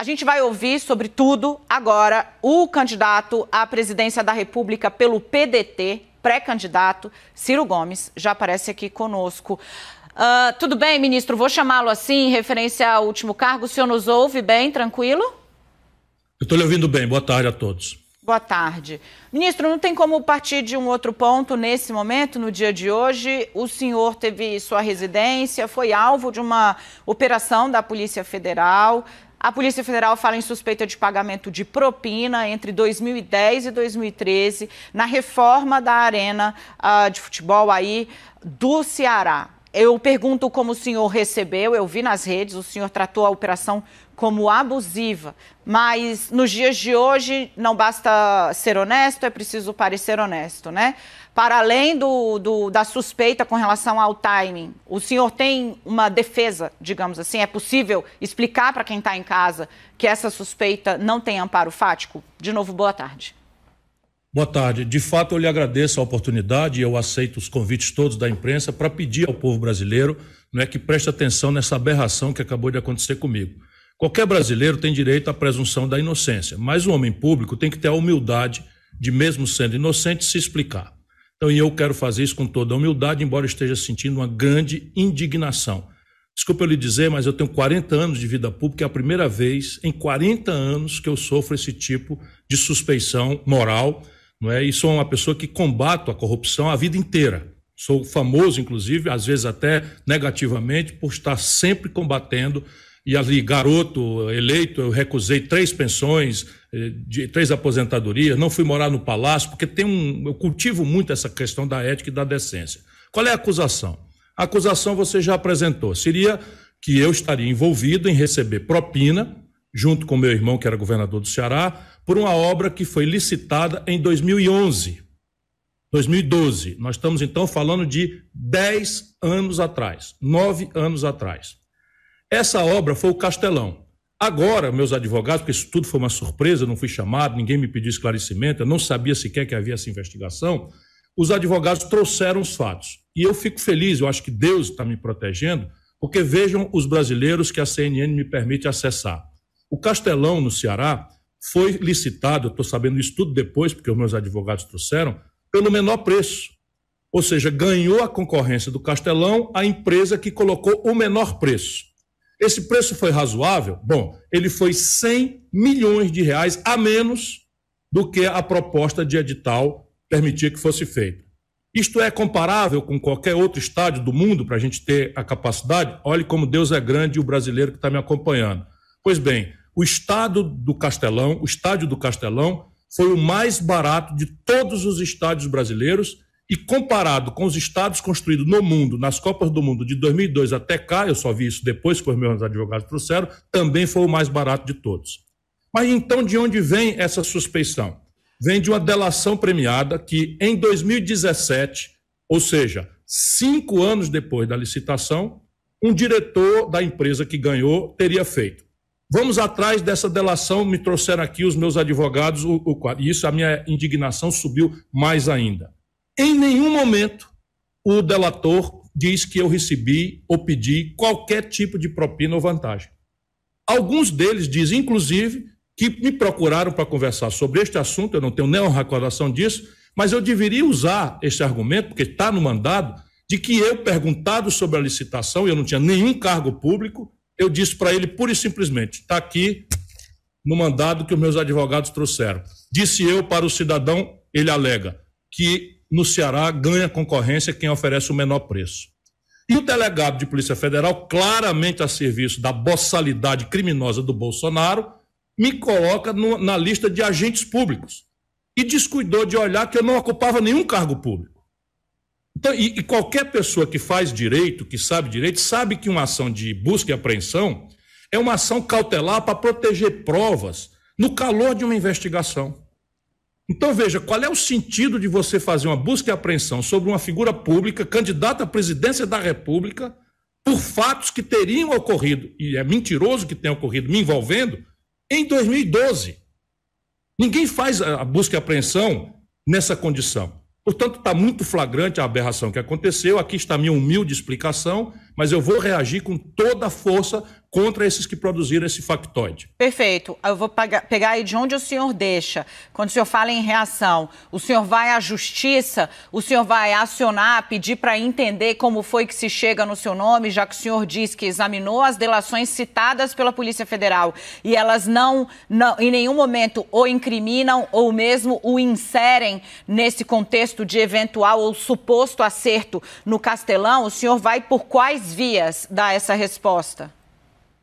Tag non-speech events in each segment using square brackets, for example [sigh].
A gente vai ouvir sobre tudo agora o candidato à presidência da República pelo PDT, pré-candidato, Ciro Gomes, já aparece aqui conosco. Uh, tudo bem, ministro? Vou chamá-lo assim, em referência ao último cargo. O senhor nos ouve bem, tranquilo? Eu estou lhe ouvindo bem. Boa tarde a todos. Boa tarde. Ministro, não tem como partir de um outro ponto nesse momento, no dia de hoje. O senhor teve sua residência, foi alvo de uma operação da Polícia Federal. A Polícia Federal fala em suspeita de pagamento de propina entre 2010 e 2013 na reforma da arena uh, de futebol aí do Ceará. Eu pergunto como o senhor recebeu, eu vi nas redes, o senhor tratou a operação como abusiva, mas nos dias de hoje não basta ser honesto, é preciso parecer honesto, né? Para além do, do, da suspeita com relação ao timing, o senhor tem uma defesa, digamos assim? É possível explicar para quem está em casa que essa suspeita não tem amparo fático? De novo, boa tarde. Boa tarde. De fato, eu lhe agradeço a oportunidade e eu aceito os convites todos da imprensa para pedir ao povo brasileiro não é, que preste atenção nessa aberração que acabou de acontecer comigo. Qualquer brasileiro tem direito à presunção da inocência, mas o homem público tem que ter a humildade de, mesmo sendo inocente, se explicar. Então, eu quero fazer isso com toda humildade, embora esteja sentindo uma grande indignação. Desculpa eu lhe dizer, mas eu tenho 40 anos de vida pública, é a primeira vez em 40 anos que eu sofro esse tipo de suspeição moral, não é? E sou uma pessoa que combato a corrupção a vida inteira. Sou famoso, inclusive, às vezes até negativamente, por estar sempre combatendo e ali, garoto eleito, eu recusei três pensões, eh, de três aposentadorias, não fui morar no palácio, porque tem um, eu cultivo muito essa questão da ética e da decência. Qual é a acusação? A acusação você já apresentou. Seria que eu estaria envolvido em receber propina, junto com meu irmão, que era governador do Ceará, por uma obra que foi licitada em 2011. 2012. Nós estamos então falando de 10 anos atrás, nove anos atrás. Essa obra foi o Castelão. Agora, meus advogados, porque isso tudo foi uma surpresa, não fui chamado, ninguém me pediu esclarecimento, eu não sabia sequer que havia essa investigação. Os advogados trouxeram os fatos. E eu fico feliz, eu acho que Deus está me protegendo, porque vejam os brasileiros que a CNN me permite acessar. O Castelão, no Ceará, foi licitado, eu estou sabendo isso tudo depois, porque os meus advogados trouxeram, pelo menor preço. Ou seja, ganhou a concorrência do Castelão a empresa que colocou o menor preço. Esse preço foi razoável? Bom, ele foi 100 milhões de reais a menos do que a proposta de edital permitia que fosse feita. Isto é comparável com qualquer outro estádio do mundo para a gente ter a capacidade? Olhe como Deus é grande e o brasileiro que está me acompanhando. Pois bem, o estado do Castelão, o estádio do Castelão, foi o mais barato de todos os estádios brasileiros e comparado com os estados construídos no mundo, nas Copas do Mundo de 2002 até cá, eu só vi isso depois que os meus advogados trouxeram, também foi o mais barato de todos. Mas então de onde vem essa suspeição? Vem de uma delação premiada que em 2017, ou seja, cinco anos depois da licitação, um diretor da empresa que ganhou teria feito. Vamos atrás dessa delação, me trouxeram aqui os meus advogados, o, o, isso a minha indignação subiu mais ainda. Em nenhum momento o delator diz que eu recebi ou pedi qualquer tipo de propina ou vantagem. Alguns deles dizem, inclusive, que me procuraram para conversar sobre este assunto, eu não tenho nem uma recordação disso, mas eu deveria usar esse argumento, porque está no mandado, de que eu, perguntado sobre a licitação, eu não tinha nenhum cargo público, eu disse para ele pura e simplesmente: está aqui no mandado que os meus advogados trouxeram. Disse eu para o cidadão, ele alega que no Ceará ganha concorrência quem oferece o menor preço. E o delegado de Polícia Federal, claramente a serviço da boçalidade criminosa do Bolsonaro, me coloca no, na lista de agentes públicos. E descuidou de olhar que eu não ocupava nenhum cargo público. Então, e, e qualquer pessoa que faz direito, que sabe direito, sabe que uma ação de busca e apreensão é uma ação cautelar para proteger provas no calor de uma investigação. Então veja, qual é o sentido de você fazer uma busca e apreensão sobre uma figura pública, candidata à presidência da República, por fatos que teriam ocorrido, e é mentiroso que tenha ocorrido, me envolvendo, em 2012. Ninguém faz a busca e apreensão nessa condição. Portanto, está muito flagrante a aberração que aconteceu. Aqui está a minha humilde explicação mas eu vou reagir com toda a força contra esses que produziram esse factoide. Perfeito. Eu vou pegar aí de onde o senhor deixa. Quando o senhor fala em reação, o senhor vai à justiça, o senhor vai acionar, pedir para entender como foi que se chega no seu nome, já que o senhor diz que examinou as delações citadas pela Polícia Federal e elas não, não em nenhum momento o incriminam ou mesmo o inserem nesse contexto de eventual ou suposto acerto no Castelão, o senhor vai por quais vias dar essa resposta?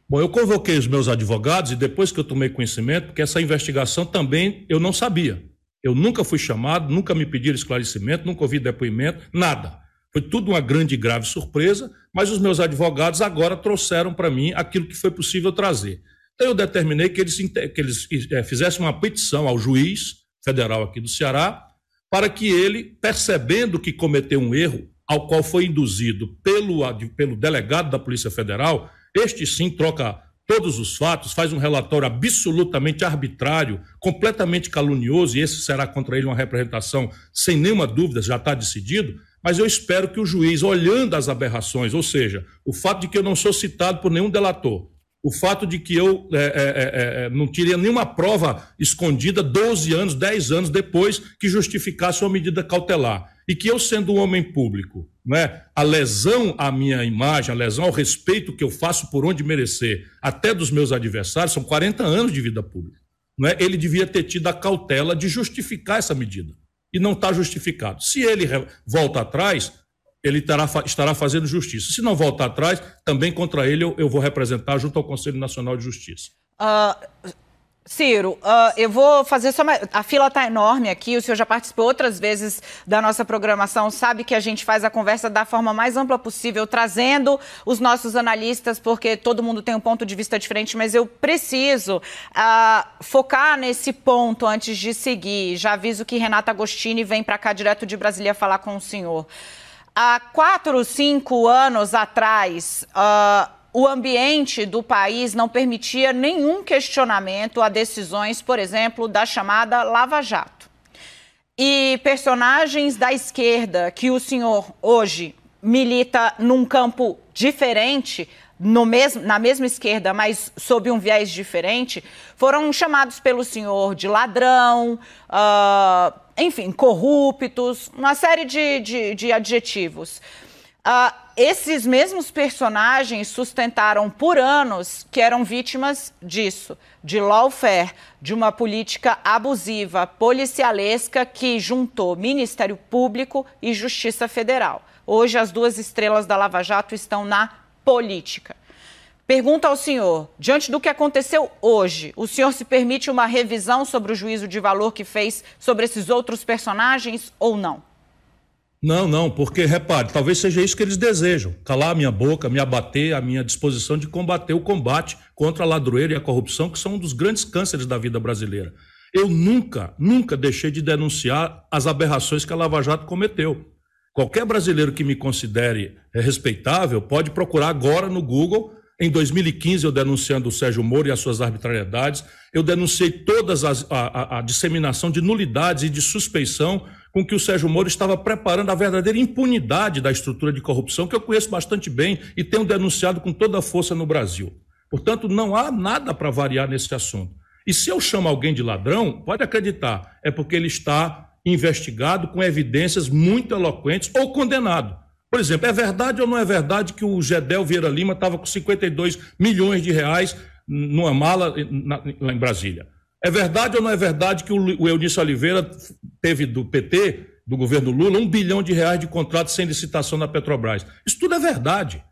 Bom, eu convoquei os meus advogados e depois que eu tomei conhecimento, porque essa investigação também eu não sabia. Eu nunca fui chamado, nunca me pediram esclarecimento, nunca ouvi depoimento, nada. Foi tudo uma grande e grave surpresa, mas os meus advogados agora trouxeram para mim aquilo que foi possível trazer. Então eu determinei que eles, que eles é, fizessem uma petição ao juiz federal aqui do Ceará para que ele, percebendo que cometeu um erro, ao qual foi induzido pelo, pelo delegado da Polícia Federal, este sim troca todos os fatos, faz um relatório absolutamente arbitrário, completamente calunioso, e esse será contra ele uma representação sem nenhuma dúvida, já está decidido. Mas eu espero que o juiz, olhando as aberrações, ou seja, o fato de que eu não sou citado por nenhum delator, o fato de que eu é, é, é, é não teria nenhuma prova escondida 12 anos, 10 anos depois que justificasse uma medida cautelar e que eu, sendo um homem público, né, a lesão à minha imagem, a lesão ao respeito que eu faço por onde merecer, até dos meus adversários, são 40 anos de vida pública. Né, ele devia ter tido a cautela de justificar essa medida. E não está justificado. Se ele volta atrás, ele terá, estará fazendo justiça. Se não voltar atrás, também contra ele eu, eu vou representar junto ao Conselho Nacional de Justiça. Uh, Ciro, uh, eu vou fazer só uma... A fila está enorme aqui, o senhor já participou outras vezes da nossa programação, sabe que a gente faz a conversa da forma mais ampla possível, trazendo os nossos analistas, porque todo mundo tem um ponto de vista diferente, mas eu preciso uh, focar nesse ponto antes de seguir. Já aviso que Renata Agostini vem para cá direto de Brasília falar com o senhor. Há quatro, cinco anos atrás, uh, o ambiente do país não permitia nenhum questionamento a decisões, por exemplo, da chamada Lava Jato. E personagens da esquerda que o senhor hoje milita num campo diferente, mesmo, na mesma esquerda, mas sob um viés diferente, foram chamados pelo senhor de ladrão, uh, enfim, corruptos, uma série de, de, de adjetivos. Uh, esses mesmos personagens sustentaram por anos que eram vítimas disso, de lawfare, de uma política abusiva, policialesca que juntou Ministério Público e Justiça Federal. Hoje, as duas estrelas da Lava Jato estão na política. Pergunta ao senhor: diante do que aconteceu hoje, o senhor se permite uma revisão sobre o juízo de valor que fez sobre esses outros personagens ou não? Não, não, porque repare, talvez seja isso que eles desejam: calar a minha boca, me abater, a minha disposição de combater o combate contra a ladroeira e a corrupção, que são um dos grandes cânceres da vida brasileira. Eu nunca, nunca deixei de denunciar as aberrações que a Lava Jato cometeu. Qualquer brasileiro que me considere respeitável pode procurar agora no Google. Em 2015, eu denunciando o Sérgio Moro e as suas arbitrariedades, eu denunciei toda a, a, a disseminação de nulidades e de suspeição com que o Sérgio Moro estava preparando a verdadeira impunidade da estrutura de corrupção, que eu conheço bastante bem e tenho denunciado com toda a força no Brasil. Portanto, não há nada para variar nesse assunto. E se eu chamo alguém de ladrão, pode acreditar, é porque ele está investigado com evidências muito eloquentes ou condenado. Por exemplo, é verdade ou não é verdade que o Gedel Vieira Lima estava com 52 milhões de reais numa mala lá em Brasília? É verdade ou não é verdade que o Eunício Oliveira teve do PT, do governo Lula, um bilhão de reais de contratos sem licitação na Petrobras? Isso tudo é verdade.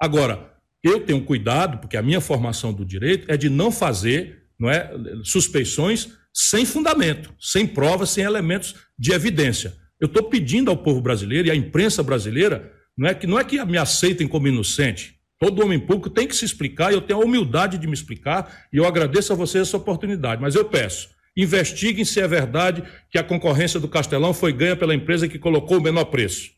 Agora, eu tenho cuidado, porque a minha formação do direito é de não fazer não é, suspeições sem fundamento, sem provas, sem elementos de evidência. Eu estou pedindo ao povo brasileiro e à imprensa brasileira não é que não é que me aceitem como inocente, Todo homem público tem que se explicar e eu tenho a humildade de me explicar e eu agradeço a vocês essa oportunidade. Mas eu peço, investiguem se é verdade que a concorrência do Castelão foi ganha pela empresa que colocou o menor preço.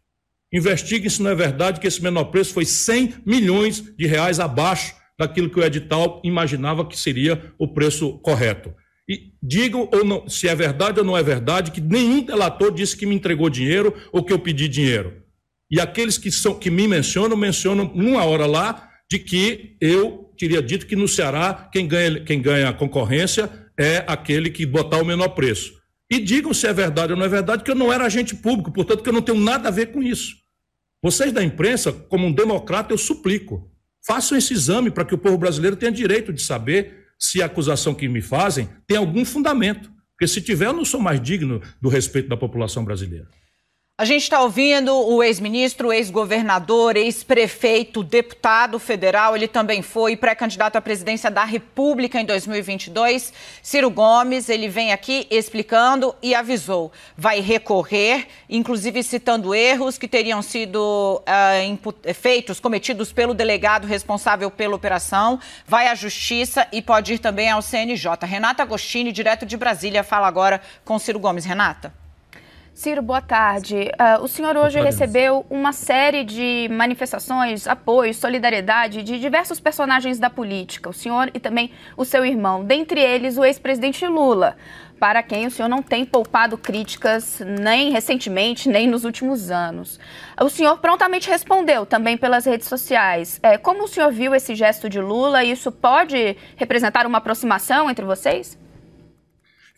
Investiguem se não é verdade que esse menor preço foi 100 milhões de reais abaixo daquilo que o edital imaginava que seria o preço correto. E digam ou não, se é verdade ou não é verdade que nenhum delator disse que me entregou dinheiro ou que eu pedi dinheiro. E aqueles que, são, que me mencionam, mencionam numa hora lá de que eu teria dito que no Ceará quem ganha, quem ganha a concorrência é aquele que botar o menor preço. E digam se é verdade ou não é verdade, que eu não era agente público, portanto que eu não tenho nada a ver com isso. Vocês da imprensa, como um democrata, eu suplico, façam esse exame para que o povo brasileiro tenha direito de saber se a acusação que me fazem tem algum fundamento. Porque se tiver, eu não sou mais digno do respeito da população brasileira. A gente está ouvindo o ex-ministro, ex-governador, ex-prefeito, deputado federal. Ele também foi pré-candidato à presidência da República em 2022. Ciro Gomes, ele vem aqui explicando e avisou. Vai recorrer, inclusive citando erros que teriam sido uh, feitos, cometidos pelo delegado responsável pela operação. Vai à Justiça e pode ir também ao CNJ. Renata Agostini, direto de Brasília, fala agora com Ciro Gomes. Renata. Ciro, boa tarde. Uh, o senhor hoje recebeu uma série de manifestações, apoio, solidariedade de diversos personagens da política, o senhor e também o seu irmão, dentre eles o ex-presidente Lula, para quem o senhor não tem poupado críticas nem recentemente, nem nos últimos anos. O senhor prontamente respondeu também pelas redes sociais. É, como o senhor viu esse gesto de Lula? Isso pode representar uma aproximação entre vocês?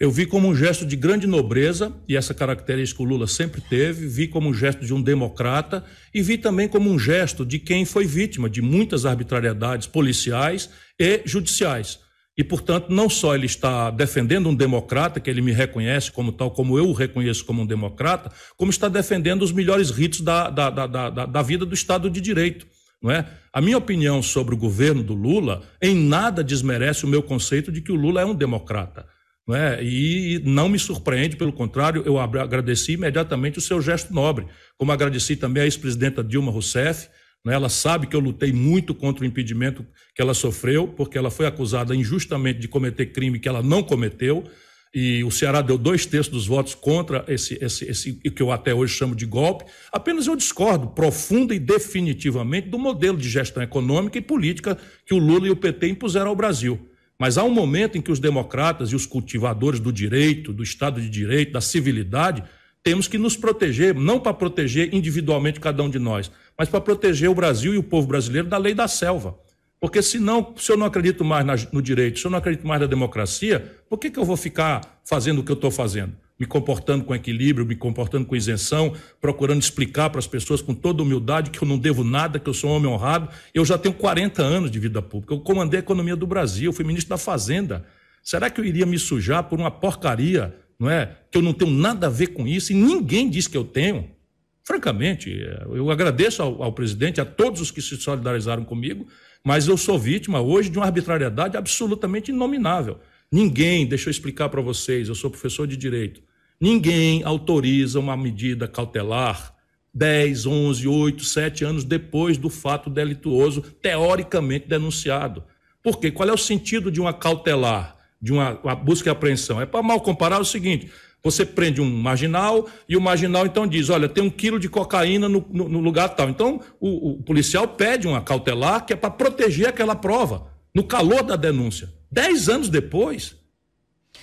Eu vi como um gesto de grande nobreza, e essa característica o Lula sempre teve, vi como um gesto de um democrata e vi também como um gesto de quem foi vítima de muitas arbitrariedades policiais e judiciais. E, portanto, não só ele está defendendo um democrata, que ele me reconhece como tal, como eu o reconheço como um democrata, como está defendendo os melhores ritos da, da, da, da, da vida do Estado de Direito. Não é? A minha opinião sobre o governo do Lula em nada desmerece o meu conceito de que o Lula é um democrata. Não é? E não me surpreende, pelo contrário, eu agradeci imediatamente o seu gesto nobre, como agradeci também a ex-presidenta Dilma Rousseff. Né? Ela sabe que eu lutei muito contra o impedimento que ela sofreu, porque ela foi acusada injustamente de cometer crime que ela não cometeu. E o Ceará deu dois terços dos votos contra esse, esse, esse que eu até hoje chamo de golpe. Apenas eu discordo profunda e definitivamente do modelo de gestão econômica e política que o Lula e o PT impuseram ao Brasil. Mas há um momento em que os democratas e os cultivadores do direito, do Estado de Direito, da civilidade, temos que nos proteger, não para proteger individualmente cada um de nós, mas para proteger o Brasil e o povo brasileiro da lei da selva. Porque senão, se eu não acredito mais no direito, se eu não acredito mais na democracia, por que, que eu vou ficar fazendo o que eu estou fazendo? Me comportando com equilíbrio, me comportando com isenção, procurando explicar para as pessoas com toda humildade que eu não devo nada, que eu sou um homem honrado. Eu já tenho 40 anos de vida pública. Eu comandei a economia do Brasil, fui ministro da Fazenda. Será que eu iria me sujar por uma porcaria, não é? Que eu não tenho nada a ver com isso e ninguém diz que eu tenho. Francamente, eu agradeço ao, ao presidente, a todos os que se solidarizaram comigo, mas eu sou vítima hoje de uma arbitrariedade absolutamente inominável. Ninguém, deixa eu explicar para vocês, eu sou professor de direito. Ninguém autoriza uma medida cautelar 10, 11, 8, 7 anos depois do fato delituoso teoricamente denunciado. Por quê? Qual é o sentido de uma cautelar, de uma, uma busca e apreensão? É para mal comparar o seguinte: você prende um marginal e o marginal então diz: olha, tem um quilo de cocaína no, no, no lugar tal. Então o, o policial pede uma cautelar que é para proteger aquela prova, no calor da denúncia. Dez anos depois,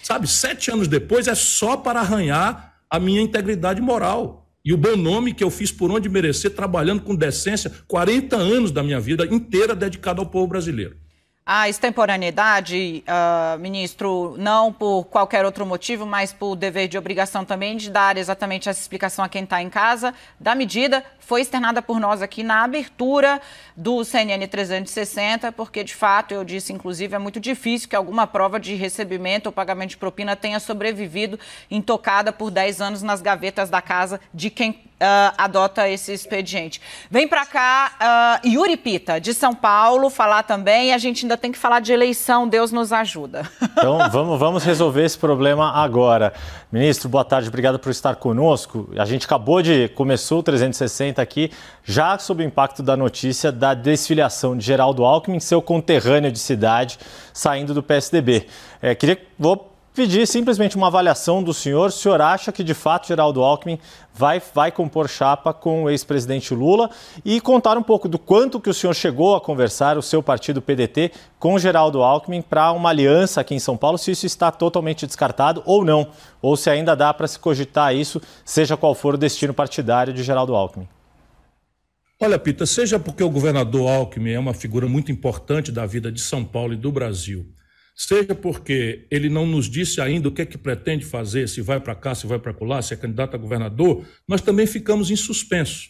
Sabe, sete anos depois é só para arranhar a minha integridade moral. E o bom nome que eu fiz por onde merecer, trabalhando com decência, 40 anos da minha vida inteira dedicado ao povo brasileiro. A extemporaneidade, uh, ministro, não por qualquer outro motivo, mas por dever de obrigação também de dar exatamente essa explicação a quem está em casa, da medida foi externada por nós aqui na abertura do CNN 360, porque de fato, eu disse inclusive, é muito difícil que alguma prova de recebimento ou pagamento de propina tenha sobrevivido intocada por 10 anos nas gavetas da casa de quem Uh, adota esse expediente. Vem para cá, uh, Yuri Pita, de São Paulo, falar também. A gente ainda tem que falar de eleição, Deus nos ajuda. [laughs] Então, vamos, vamos resolver esse problema agora. Ministro, boa tarde, obrigado por estar conosco. A gente acabou de, começou o 360 aqui, já sob o impacto da notícia da desfiliação de Geraldo Alckmin, seu conterrâneo de cidade, saindo do PSDB. É, queria, vou pedir simplesmente uma avaliação do senhor. O senhor acha que, de fato, Geraldo Alckmin vai, vai compor chapa com o ex-presidente Lula e contar um pouco do quanto que o senhor chegou a conversar, o seu partido PDT, com Geraldo Alckmin para uma aliança aqui em São Paulo, se isso está totalmente descartado ou não, ou se ainda dá para se cogitar isso, seja qual for o destino partidário de Geraldo Alckmin. Olha, Pita, seja porque o governador Alckmin é uma figura muito importante da vida de São Paulo e do Brasil, seja porque ele não nos disse ainda o que é que pretende fazer, se vai para cá, se vai para lá, se é candidato a governador, nós também ficamos em suspenso.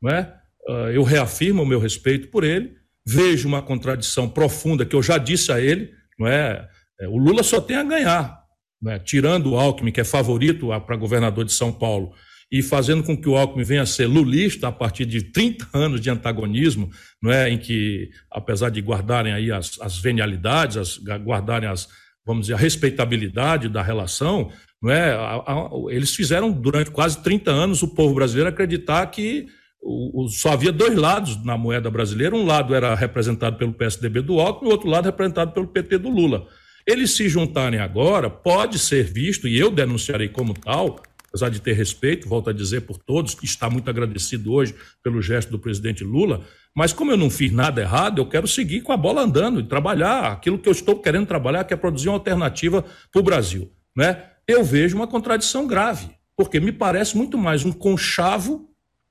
Não é? Ah, eu reafirmo o meu respeito por ele, vejo uma contradição profunda que eu já disse a ele, não é? é o Lula só tem a ganhar, é? tirando o Alckmin, que é favorito para governador de São Paulo, e fazendo com que o Alckmin venha a ser lulista a partir de 30 anos de antagonismo, não é, em que, apesar de guardarem aí as, as venialidades, as, guardarem as, vamos dizer, a respeitabilidade da relação, não é, a, a, eles fizeram durante quase 30 anos o povo brasileiro acreditar que o, o, só havia dois lados na moeda brasileira, um lado era representado pelo PSDB do Alckmin, o outro lado representado pelo PT do Lula. Eles se juntarem agora, pode ser visto, e eu denunciarei como tal, apesar de ter respeito, volto a dizer por todos, que está muito agradecido hoje pelo gesto do presidente Lula, mas como eu não fiz nada errado, eu quero seguir com a bola andando e trabalhar aquilo que eu estou querendo trabalhar, que é produzir uma alternativa para o Brasil. Né? Eu vejo uma contradição grave, porque me parece muito mais um conchavo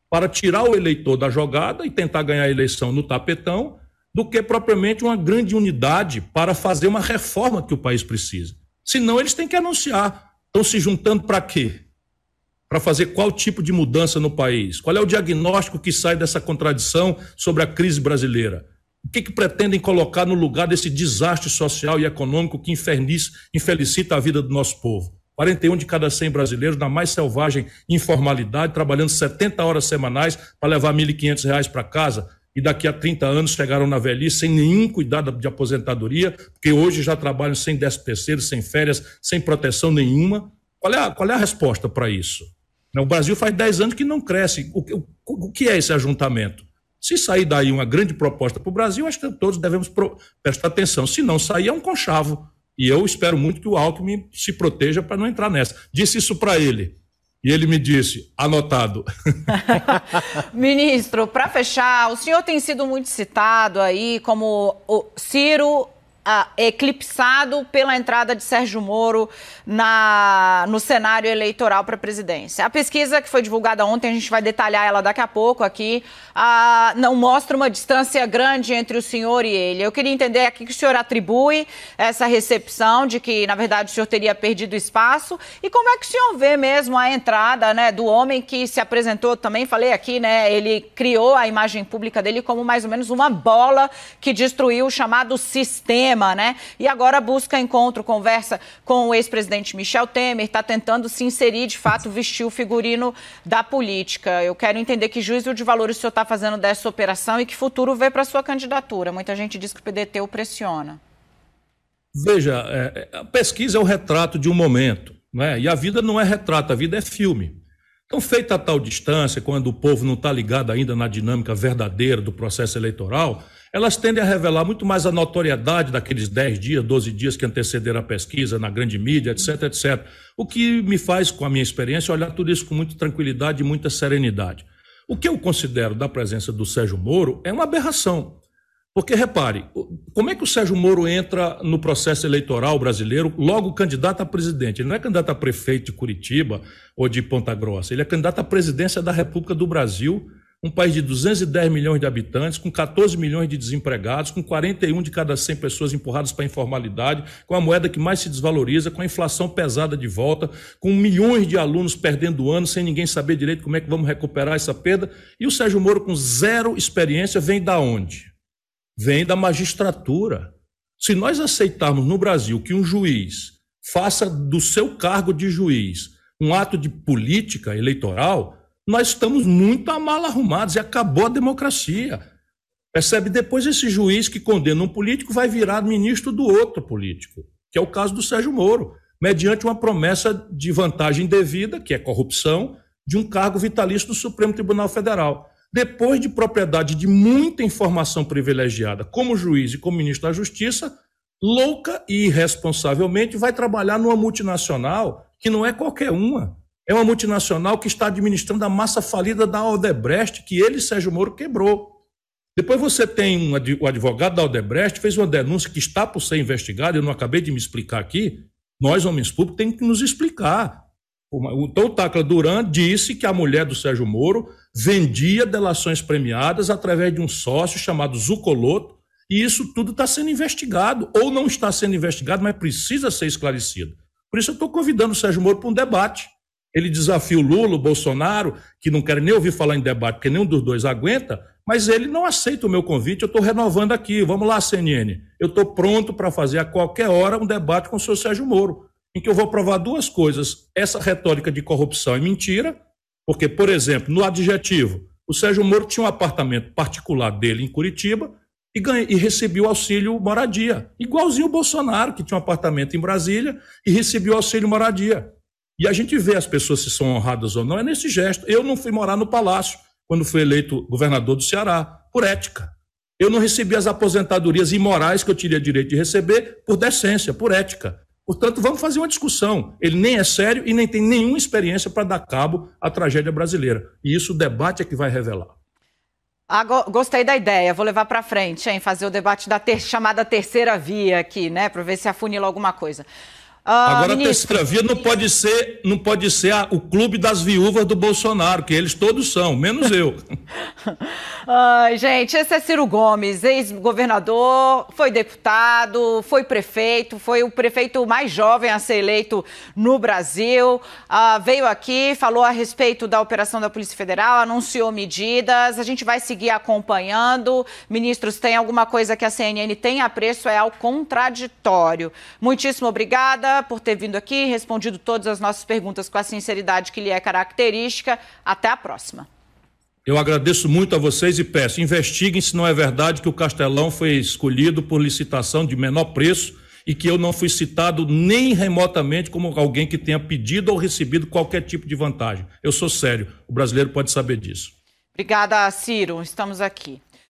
para tirar o eleitor da jogada e tentar ganhar a eleição no tapetão, do que propriamente uma grande unidade para fazer uma reforma que o país precisa. Senão, eles têm que anunciar. Estão se juntando para quê? Para fazer qual tipo de mudança no país? Qual é o diagnóstico que sai dessa contradição sobre a crise brasileira? O que, que pretendem colocar no lugar desse desastre social e econômico que infelicita a vida do nosso povo? 41 de cada 100 brasileiros na mais selvagem informalidade, trabalhando 70 horas semanais para levar R$ 1.500 para casa, e daqui a 30 anos chegaram na velhice sem nenhum cuidado de aposentadoria, porque hoje já trabalham sem DSPC, sem férias, sem proteção nenhuma. Qual é a, qual é a resposta para isso? O Brasil faz 10 anos que não cresce. O, que é esse ajuntamento? Se sair daí uma grande proposta para o Brasil, acho que todos devemos prestar atenção. Se não sair, é um conchavo. E eu espero muito que o Alckmin se proteja para não entrar nessa. Disse isso para ele. E ele me disse, anotado. [laughs] Ministro, para fechar, o senhor tem sido muito citado aí como o Ciro ah, eclipsado pela entrada de Sérgio Moro na, no cenário eleitoral para a presidência. A pesquisa que foi divulgada ontem, a gente vai detalhar ela daqui a pouco aqui, ah, não mostra uma distância grande entre o senhor e ele. Eu queria entender aqui que o senhor atribui essa recepção de que, na verdade, o senhor teria perdido espaço e como é que o senhor vê mesmo a entrada né, do homem que se apresentou, também falei aqui, né, ele criou a imagem pública dele como mais ou menos uma bola que destruiu o chamado sistema, né? E agora busca encontro, conversa com o ex-presidente Michel Temer, está tentando se inserir, de fato, vestir o figurino da política. Eu quero entender que juízo de valor o senhor está fazendo dessa operação e que futuro vê para sua candidatura? Muita gente diz que o PDT o pressiona. Veja, é, é, a pesquisa é o retrato de um momento, né? e a vida não é retrato, a vida é filme. Então, feita a tal distância, quando o povo não está ligado ainda na dinâmica verdadeira do processo eleitoral, elas tendem a revelar muito mais a notoriedade daqueles 10 dias, 12 dias que antecederam a pesquisa na grande mídia, etc, etc. O que me faz, com a minha experiência, olhar tudo isso com muita tranquilidade e muita serenidade. O que eu considero da presença do Sérgio Moro é uma aberração. Porque, repare, como é que o Sérgio Moro entra no processo eleitoral brasileiro logo candidato a presidente? Ele não é candidato a prefeito de Curitiba ou de Ponta Grossa, ele é candidato à presidência da República do Brasil um país de 210 milhões de habitantes, com 14 milhões de desempregados, com 41 de cada 100 pessoas empurradas para a informalidade, com a moeda que mais se desvaloriza, com a inflação pesada de volta, com milhões de alunos perdendo ano sem ninguém saber direito como é que vamos recuperar essa perda. E o Sérgio Moro, com zero experiência, vem da onde? Vem da magistratura. Se nós aceitarmos no Brasil que um juiz faça do seu cargo de juiz um ato de política eleitoral, nós estamos muito mal arrumados e acabou a democracia. Percebe? Depois esse juiz que condena um político vai virar ministro do outro político, que é o caso do Sérgio Moro, mediante uma promessa de vantagem devida, que é corrupção, de um cargo vitalício do Supremo Tribunal Federal. Depois de propriedade de muita informação privilegiada como juiz e como ministro da Justiça, louca e irresponsavelmente vai trabalhar numa multinacional que não é qualquer uma. É uma multinacional que está administrando a massa falida da Aldebrecht, que ele, Sérgio Moro, quebrou. Depois você tem um, o advogado da Aldebrecht, fez uma denúncia que está por ser investigada, eu não acabei de me explicar aqui. Nós, homens públicos, temos que nos explicar. Então, o Tacla Duran disse que a mulher do Sérgio Moro vendia delações premiadas através de um sócio chamado Zucoloto, e isso tudo está sendo investigado, ou não está sendo investigado, mas precisa ser esclarecido. Por isso, eu estou convidando o Sérgio Moro para um debate. Ele desafia o Lula, o Bolsonaro, que não querem nem ouvir falar em debate, porque nenhum dos dois aguenta, mas ele não aceita o meu convite. Eu estou renovando aqui. Vamos lá, CNN. Eu estou pronto para fazer a qualquer hora um debate com o senhor Sérgio Moro em que eu vou provar duas coisas. Essa retórica de corrupção é mentira, porque, por exemplo, no adjetivo, o Sérgio Moro tinha um apartamento particular dele em Curitiba e, ganha, e recebia o auxílio moradia, igualzinho o Bolsonaro, que tinha um apartamento em Brasília e recebia o auxílio moradia. E a gente vê as pessoas se são honradas ou não, é nesse gesto. Eu não fui morar no palácio quando fui eleito governador do Ceará, por ética. Eu não recebi as aposentadorias imorais que eu teria direito de receber por decência, por ética. Portanto, vamos fazer uma discussão. Ele nem é sério e nem tem nenhuma experiência para dar cabo à tragédia brasileira. E isso o debate é que vai revelar. Ah, gostei da ideia, vou levar para frente, hein? Fazer o debate da ter chamada terceira via aqui, né? Para ver se afunila alguma coisa. Ah, Agora ministro... a terceira via não pode ser, não pode ser a, o clube das viúvas do Bolsonaro, que eles todos são, menos eu. [laughs] Ai, gente, esse é Ciro Gomes, ex-governador, foi deputado, foi prefeito, foi o prefeito mais jovem a ser eleito no Brasil. Ah, veio aqui, falou a respeito da operação da Polícia Federal, anunciou medidas. A gente vai seguir acompanhando. Ministros, tem alguma coisa que a CNN tem a preço é ao contraditório. Muitíssimo obrigada por ter vindo aqui, respondido todas as nossas perguntas com a sinceridade que lhe é característica. Até a próxima. Eu agradeço muito a vocês e peço, investiguem se não é verdade que o Castelão foi escolhido por licitação de menor preço e que eu não fui citado nem remotamente como alguém que tenha pedido ou recebido qualquer tipo de vantagem. Eu sou sério, o brasileiro pode saber disso. Obrigada, Ciro. Estamos aqui.